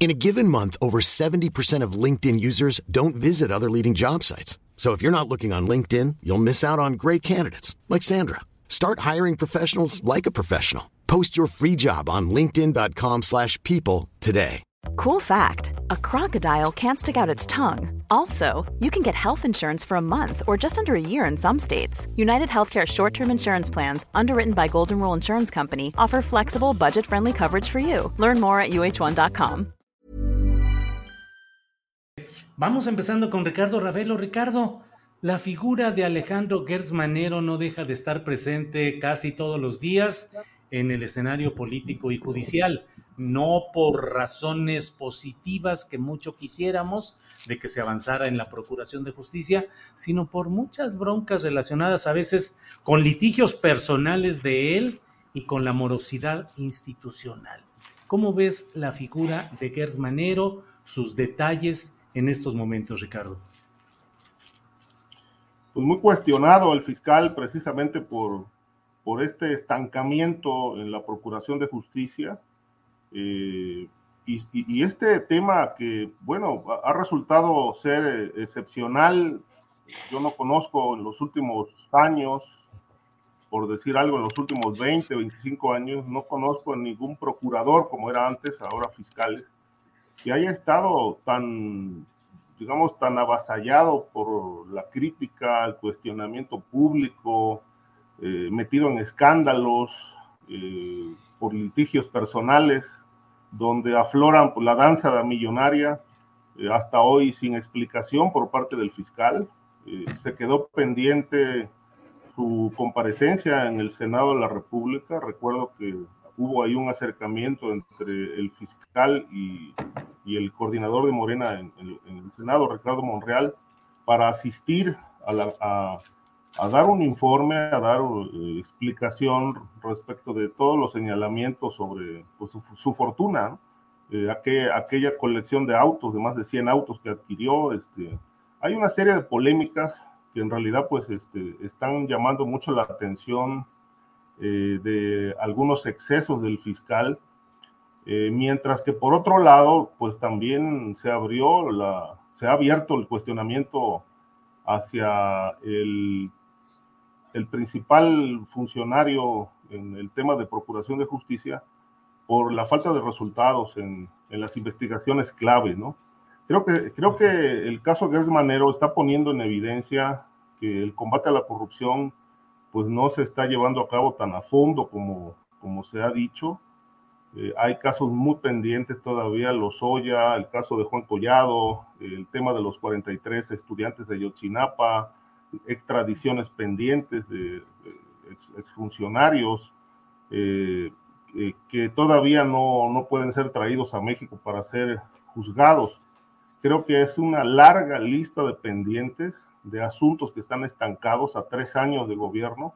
In a given month, over 70% of LinkedIn users don't visit other leading job sites. So if you're not looking on LinkedIn, you'll miss out on great candidates like Sandra. Start hiring professionals like a professional. Post your free job on linkedin.com/people today. Cool fact a crocodile can't stick out its tongue. Also, you can get health insurance for a month or just under a year in some states. United Healthcare short term insurance plans, underwritten by Golden Rule Insurance Company, offer flexible, budget friendly coverage for you. Learn more at uh1.com. Vamos empezando con Ricardo Ravelo. Ricardo, la figura de Alejandro Gertz Manero no deja de estar presente casi todos los días en el escenario político y judicial, no por razones positivas que mucho quisiéramos de que se avanzara en la Procuración de Justicia, sino por muchas broncas relacionadas a veces con litigios personales de él y con la morosidad institucional. ¿Cómo ves la figura de Gertz Manero, sus detalles en estos momentos, Ricardo? Pues muy cuestionado el fiscal precisamente por, por este estancamiento en la Procuración de Justicia. Eh, y, y, este tema que, bueno, ha resultado ser excepcional, yo no conozco en los últimos años, por decir algo, en los últimos 20, 25 años, no conozco a ningún procurador como era antes, ahora fiscales, que haya estado tan, digamos, tan avasallado por la crítica, el cuestionamiento público, eh, metido en escándalos, eh, por litigios personales, donde afloran la danza millonaria, eh, hasta hoy sin explicación por parte del fiscal. se quedó pendiente su comparecencia en el Senado de la República. Recuerdo que hubo ahí un acercamiento entre el fiscal y, y el coordinador de Morena en, en, en, el Senado, Ricardo Monreal, para asistir a, la, a, a dar un informe, a dar uh, explicación respecto de todos los señalamientos sobre pues, su, su, fortuna, ¿no? eh, aquella, aquella colección de autos, de más de 100 autos que adquirió. Este, hay una serie de polémicas que en realidad pues, este, están llamando mucho la atención eh, de algunos excesos del fiscal, eh, mientras que por otro lado, pues también se abrió la, se ha abierto el cuestionamiento hacia el, el principal funcionario en el tema de procuración de justicia por la falta de resultados en, en las investigaciones clave, ¿no? Creo que, creo que el caso Gers Manero está poniendo en evidencia que el combate a la corrupción pues no se está llevando a cabo tan a fondo como, como se ha dicho. Eh, hay casos muy pendientes todavía, los Oya, el caso de Juan Collado, el tema de los 43 estudiantes de Yotzinapa, extradiciones pendientes de, de ex, exfuncionarios eh, eh, que todavía no, no pueden ser traídos a México para ser juzgados. Creo que es una larga lista de pendientes de asuntos que están estancados a tres años de gobierno,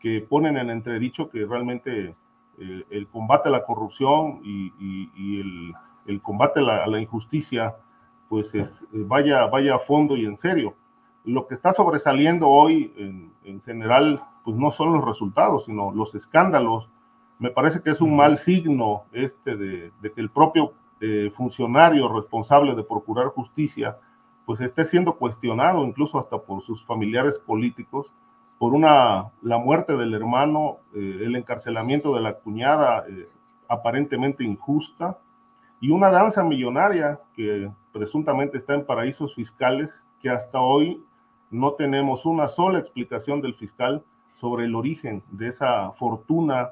que ponen en entredicho que realmente eh, el combate a la corrupción y, y, y el, el, combate a la, a la injusticia, pues es, vaya, vaya a fondo y en serio. Lo que está sobresaliendo hoy en, en general, pues no son los resultados, sino los escándalos. Me parece que es un mal signo este de, de que el propio eh, funcionario responsable de procurar justicia, pues esté siendo cuestionado incluso hasta por sus familiares políticos por una la muerte del hermano, eh, el encarcelamiento de la cuñada eh, aparentemente injusta y una danza millonaria que presuntamente está en paraísos fiscales que hasta hoy no tenemos una sola explicación del fiscal sobre el origen de esa fortuna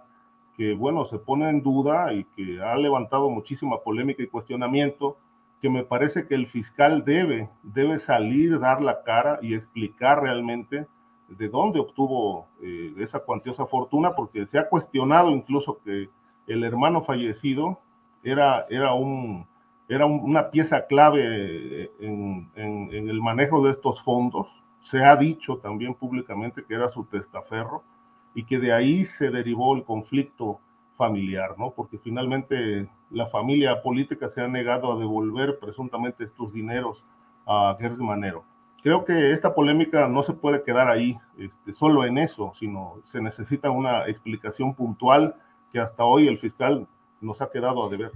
que bueno, se pone en duda y que ha levantado muchísima polémica y cuestionamiento que me parece que el fiscal debe, debe salir, dar la cara y explicar realmente de dónde obtuvo eh, esa cuantiosa fortuna, porque se ha cuestionado incluso que el hermano fallecido era, era, un, era una pieza clave en, el manejo de estos fondos. Se ha dicho también públicamente que era su testaferro y que de ahí se derivó el conflicto familiar, ¿no? Porque finalmente la familia política se ha negado a devolver presuntamente estos dineros a Gers Manero. Creo que esta polémica no se puede quedar ahí, este, solo en eso, sino se necesita una explicación puntual que hasta hoy el fiscal nos ha quedado a deber.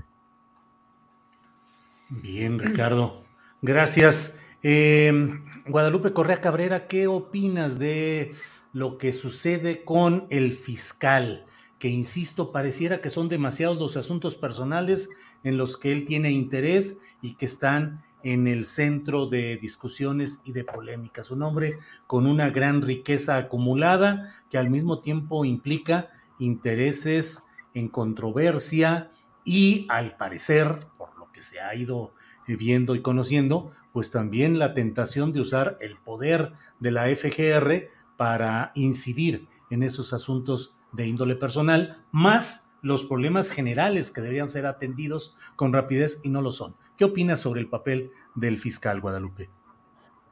Bien, Ricardo. Gracias. Eh, Guadalupe Correa Cabrera, ¿qué opinas de lo que sucede con el fiscal? Que, insisto, pareciera que son demasiados los asuntos personales en los que él tiene interés y que están en el centro de discusiones y de polémicas. Un hombre con una gran riqueza acumulada que al mismo tiempo implica intereses en controversia y al parecer, por lo que se ha ido viendo y conociendo, pues también la tentación de usar el poder de la FGR para incidir en esos asuntos de índole personal, más los problemas generales que deberían ser atendidos con rapidez y no lo son. ¿Qué opinas sobre el papel del fiscal Guadalupe?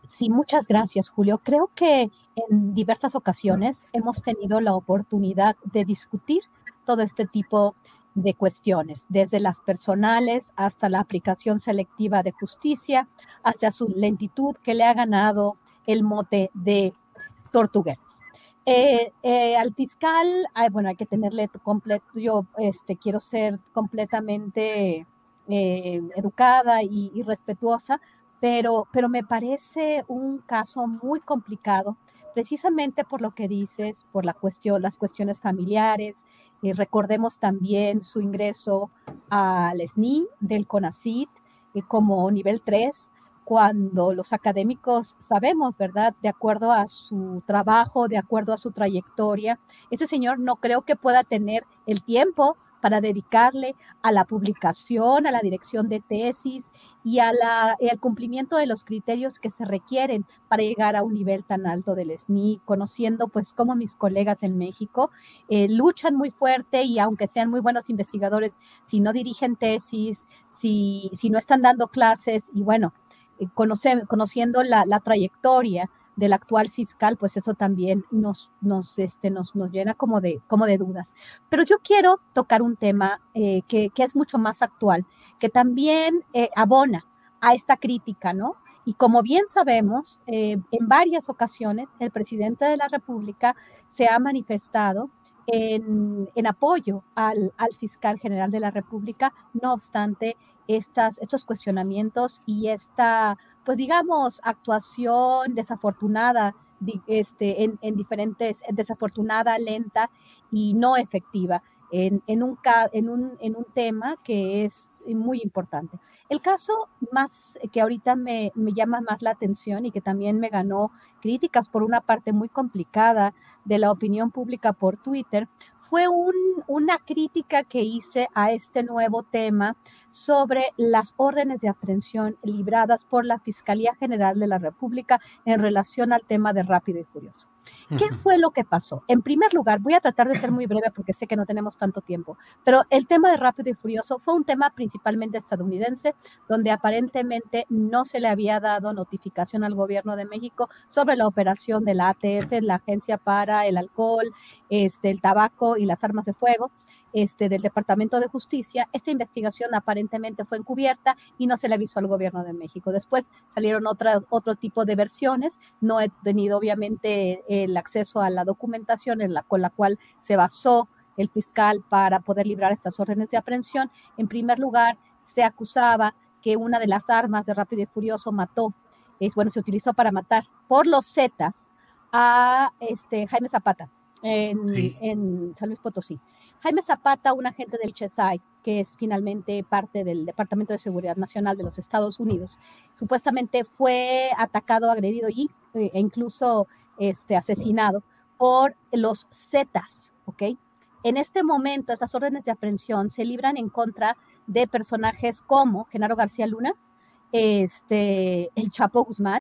Sí, muchas gracias, Julio. Creo que en diversas ocasiones hemos tenido la oportunidad de discutir todo este tipo de cuestiones, desde las personales hasta la aplicación selectiva de justicia, hasta su lentitud que le ha ganado el mote de tortugueras. Eh, eh, al fiscal, bueno, hay que tenerle completo, yo este, quiero ser completamente eh, educada y, respetuosa, pero, pero me parece un caso muy complicado precisamente por lo que dices, por la cuestión, las cuestiones familiares. y recordemos también su ingreso al SNI del CONACIT como nivel 3, cuando los académicos sabemos, ¿verdad? De acuerdo a su trabajo, de acuerdo a su trayectoria, ese señor no creo que pueda tener el tiempo para dedicarle a la publicación, a la dirección de tesis y al cumplimiento de los criterios que se requieren para llegar a un nivel tan alto del SNI, conociendo pues cómo mis colegas en México eh, luchan muy fuerte y aunque sean muy buenos investigadores, si no dirigen tesis, si, si no están dando clases y bueno, eh, conociendo la, trayectoria del actual fiscal, pues eso también nos, nos, este, nos, nos llena como de, como de dudas. Pero yo quiero tocar un tema eh, que, que, es mucho más actual, que también eh, abona a esta crítica, ¿no? Y como bien sabemos, en varias ocasiones el presidente de la República se ha manifestado en, en apoyo al, al, fiscal general de la República, no obstante estas, estos cuestionamientos y esta pues digamos, actuación desafortunada este, en, en, diferentes, desafortunada, lenta y no efectiva en, en, un, en, un, en un tema que es muy importante. El caso más que ahorita me, me, llama más la atención y que también me ganó críticas por una parte muy complicada de la opinión pública por Twitter fue un, una crítica que hice a este nuevo tema sobre las órdenes de aprehensión libradas por la Fiscalía General de la República en relación al tema de Rápido y Furioso. ¿Qué fue lo que pasó? En primer lugar, voy a tratar de ser muy breve porque sé que no tenemos tanto tiempo, pero el tema de Rápido y Furioso fue un tema principalmente estadounidense, donde aparentemente no se le había dado notificación al gobierno de México sobre la operación de la ATF, la Agencia para el Alcohol, este, el Tabaco y las Armas de Fuego este, del Departamento de Justicia, esta investigación aparentemente fue encubierta y no se le avisó al gobierno de México. Después salieron otras, otro tipo de versiones. No he tenido obviamente el acceso a la documentación con la cual se basó el fiscal para poder librar estas órdenes de aprehensión. En primer lugar, se acusaba que una de las armas de Rápido y Furioso mató, es bueno, se utilizó para matar por los Zetas a este, Jaime Zapata en, en San Luis Potosí. Jaime Zapata, un agente del HSI, que es finalmente parte del Departamento de Seguridad Nacional de los Estados Unidos, supuestamente fue atacado, agredido y, eh, e incluso este, asesinado por los Zetas, ¿ok? En este momento, estas órdenes de aprehensión se libran en contra de personajes como Genaro García Luna, este, el Chapo Guzmán,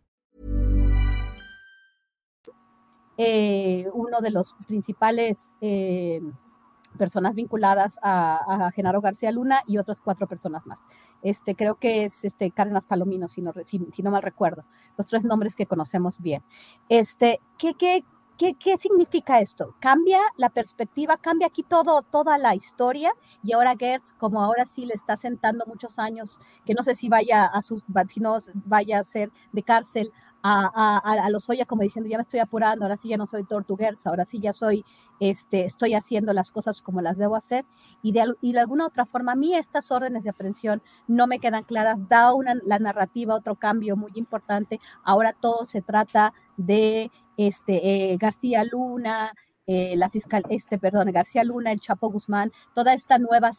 Eh, uno de los principales eh, personas vinculadas a, Genaro García Luna y otras cuatro personas más. Este, creo que es este, Cárdenas Palomino, si no, si, no mal recuerdo, los tres nombres que conocemos bien. Este, ¿qué, qué, ¿Qué, ¿Qué, significa esto? Cambia la perspectiva, cambia aquí todo, toda la historia y ahora Gertz, como ahora sí le está sentando muchos años, que no sé si vaya a sus, si vaya a ser de cárcel a, a, a los Oya como diciendo, ya me estoy apurando, ahora sí ya no soy Tortuguers, ahora sí ya soy, este, estoy haciendo las cosas como las debo hacer. Y de, y de alguna otra forma, a mí estas órdenes de aprehensión no me quedan claras, da una, la narrativa otro cambio muy importante. Ahora todo se trata de este, eh, García Luna, eh, la fiscal, este, perdón, García Luna, el Chapo Guzmán, toda esta nueva,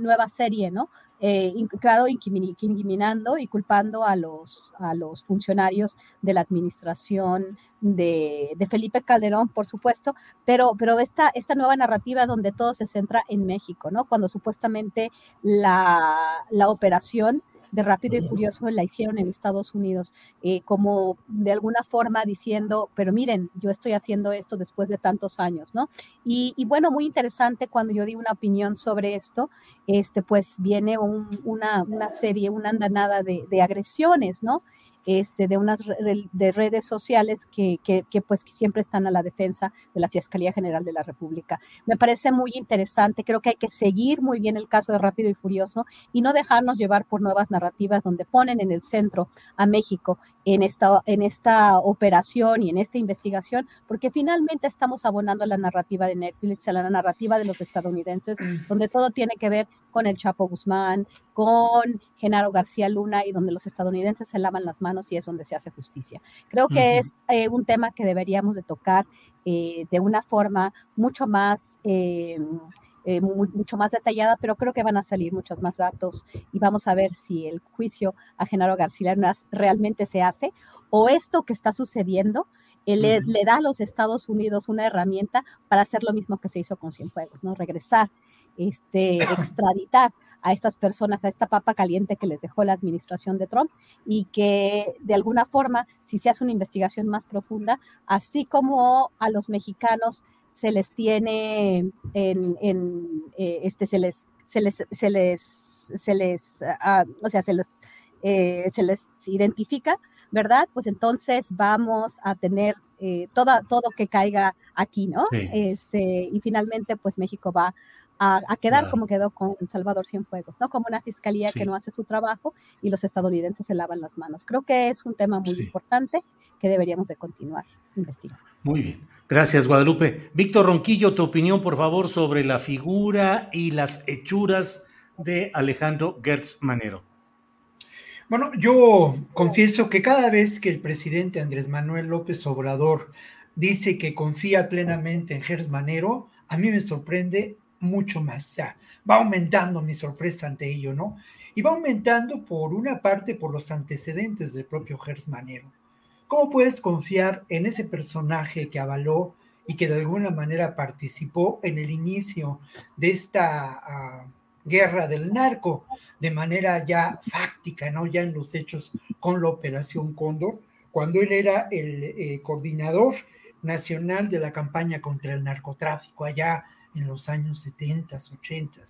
nueva serie, ¿no? Eh, claro, incriminando y culpando a los, a los funcionarios de la administración de, de, Felipe Calderón, por supuesto, pero, pero esta, esta nueva narrativa donde todo se centra en México, ¿no? Cuando supuestamente la, la operación de Rápido y Furioso la hicieron en Estados Unidos, eh, como de alguna forma diciendo, pero miren, yo estoy haciendo esto después de tantos años, ¿no? Y, y bueno, muy interesante cuando yo di una opinión sobre esto, este, pues viene un, una, una, serie, una andanada de, de agresiones, ¿no? Este, de unas de redes sociales que, que, que, pues siempre están a la defensa de la Fiscalía General de la República. Me parece muy interesante, creo que hay que seguir muy bien el caso de Rápido y Furioso y no dejarnos llevar por nuevas narrativas donde ponen en el centro a México en esta, en esta operación y en esta investigación, porque finalmente estamos abonando a la narrativa de Netflix, a la narrativa de los estadounidenses, donde todo tiene que ver con el Chapo Guzmán, con Genaro García Luna y donde los estadounidenses se lavan las manos y es donde se hace justicia. Creo que uh -huh. es eh, un tema que deberíamos de tocar eh, de una forma mucho más... Eh, eh, muy, mucho más detallada, pero creo que van a salir muchos más datos y vamos a ver si el juicio a Genaro García realmente se hace o esto que está sucediendo eh, le, le, da a los Estados Unidos una herramienta para hacer lo mismo que se hizo con Cienfuegos, ¿no? Regresar, este, extraditar a estas personas, a esta papa caliente que les dejó la administración de Trump y que de alguna forma, si se hace una investigación más profunda, así como a los mexicanos se les tiene en, en eh, este, se les, se les, se les, se les, uh, o sea, se les, eh, se les identifica, ¿verdad? Pues entonces vamos a tener eh, toda, todo que caiga aquí, ¿no? Sí. Este, y finalmente, pues México va a, a quedar claro. como quedó con Salvador Cienfuegos, ¿no? Como una fiscalía sí. que no hace su trabajo y los estadounidenses se lavan las manos. Creo que es un tema muy sí. importante que deberíamos de continuar investigando. Muy bien. Gracias, Guadalupe. Víctor Ronquillo, tu opinión, por favor, sobre la figura y las hechuras de Alejandro Gertz Manero. Bueno, yo confieso que cada vez que el presidente Andrés Manuel López Obrador dice que confía plenamente en Gertz Manero, a mí me sorprende mucho más. O sea, va aumentando mi sorpresa ante ello, ¿no? Y va aumentando por una parte por los antecedentes del propio Gertz Manero. ¿Cómo puedes confiar en ese personaje que avaló y que de alguna manera participó en el inicio de esta uh, guerra del narco de manera ya fáctica, ¿no? Ya en los hechos con la Operación Cóndor, cuando él era el eh, coordinador nacional de la campaña contra el narcotráfico allá en los años 70, 80.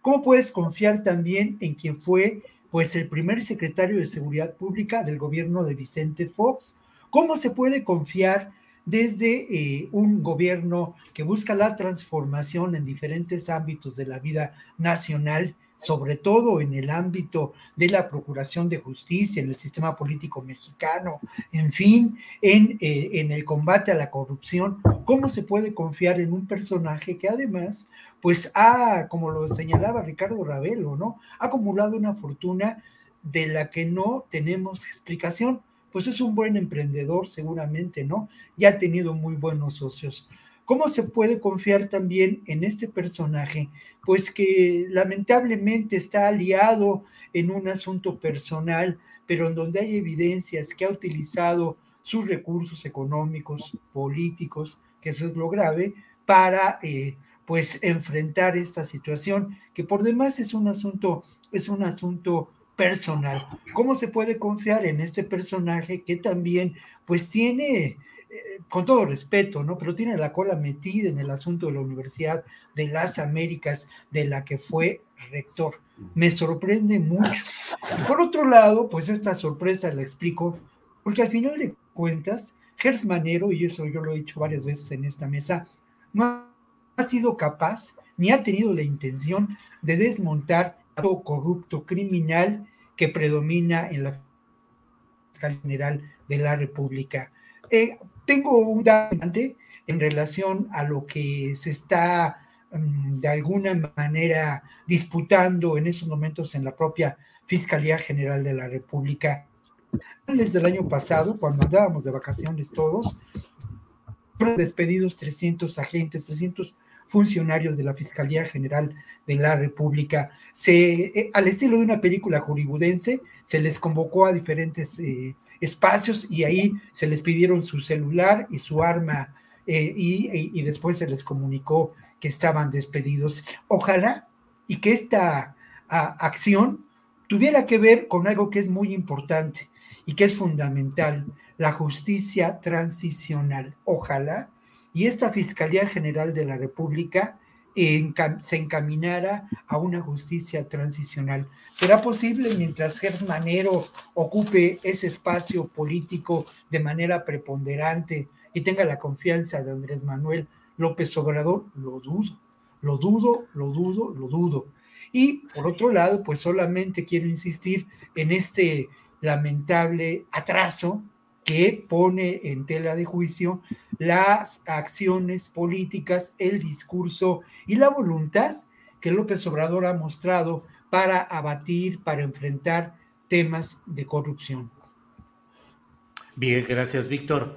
¿Cómo puedes confiar también en quien fue pues el primer secretario de Seguridad Pública del gobierno de Vicente Fox? ¿Cómo se puede confiar desde eh, un gobierno que busca la transformación en diferentes ámbitos de la vida nacional, sobre todo en el ámbito de la procuración de justicia, en el sistema político mexicano, en fin, en, eh, en el combate a la corrupción, ¿cómo se puede confiar en un personaje que además, pues ha, como lo señalaba Ricardo Ravelo, ¿no? Ha acumulado una fortuna de la que no tenemos explicación pues es un buen emprendedor seguramente, ¿no? Ya ha tenido muy buenos socios. ¿Cómo se puede confiar también en este personaje? Pues que lamentablemente está aliado en un asunto personal, pero en donde hay evidencias que ha utilizado sus recursos económicos, políticos, que eso es lo grave, para eh, pues enfrentar esta situación, que por demás es un asunto, es un asunto personal. ¿Cómo se puede confiar en este personaje que también, pues tiene, con todo respeto, ¿no? Pero tiene la cola metida en el asunto de la Universidad de las Américas, de la que fue rector. Me sorprende mucho. Por otro lado, pues esta sorpresa la explico, porque al final de cuentas, Gers Manero, y eso yo lo he dicho varias veces en esta mesa, no ha sido capaz ni ha tenido la intención de desmontar corrupto criminal que predomina en la General de la República. Eh, tengo un dato en relación a lo que se está mm, de alguna manera disputando en esos momentos en la propia Fiscalía General de la República. Desde el año pasado, cuando andábamos de vacaciones todos, fueron despedidos 300 agentes, 300 funcionarios de la Fiscalía General de la República. Se, eh, al estilo de una película hollywoodense, se les convocó a diferentes eh, espacios y ahí se les pidieron su celular y su arma eh, y, y, después se les comunicó que estaban despedidos. Ojalá y que esta acción tuviera que ver con algo que es muy importante y que es fundamental, la justicia transicional. Ojalá y esta Fiscalía General de la República se encaminara a una justicia transicional. ¿Será posible mientras Gers Manero ocupe ese espacio político de manera preponderante y tenga la confianza de Andrés Manuel López Obrador? Lo dudo, lo dudo, lo dudo, lo dudo. Y por otro lado, pues solamente quiero insistir en este lamentable atraso que pone en tela de juicio las acciones políticas, el discurso y la voluntad que López Obrador ha mostrado para abatir, para enfrentar temas de corrupción. Bien, gracias, Víctor.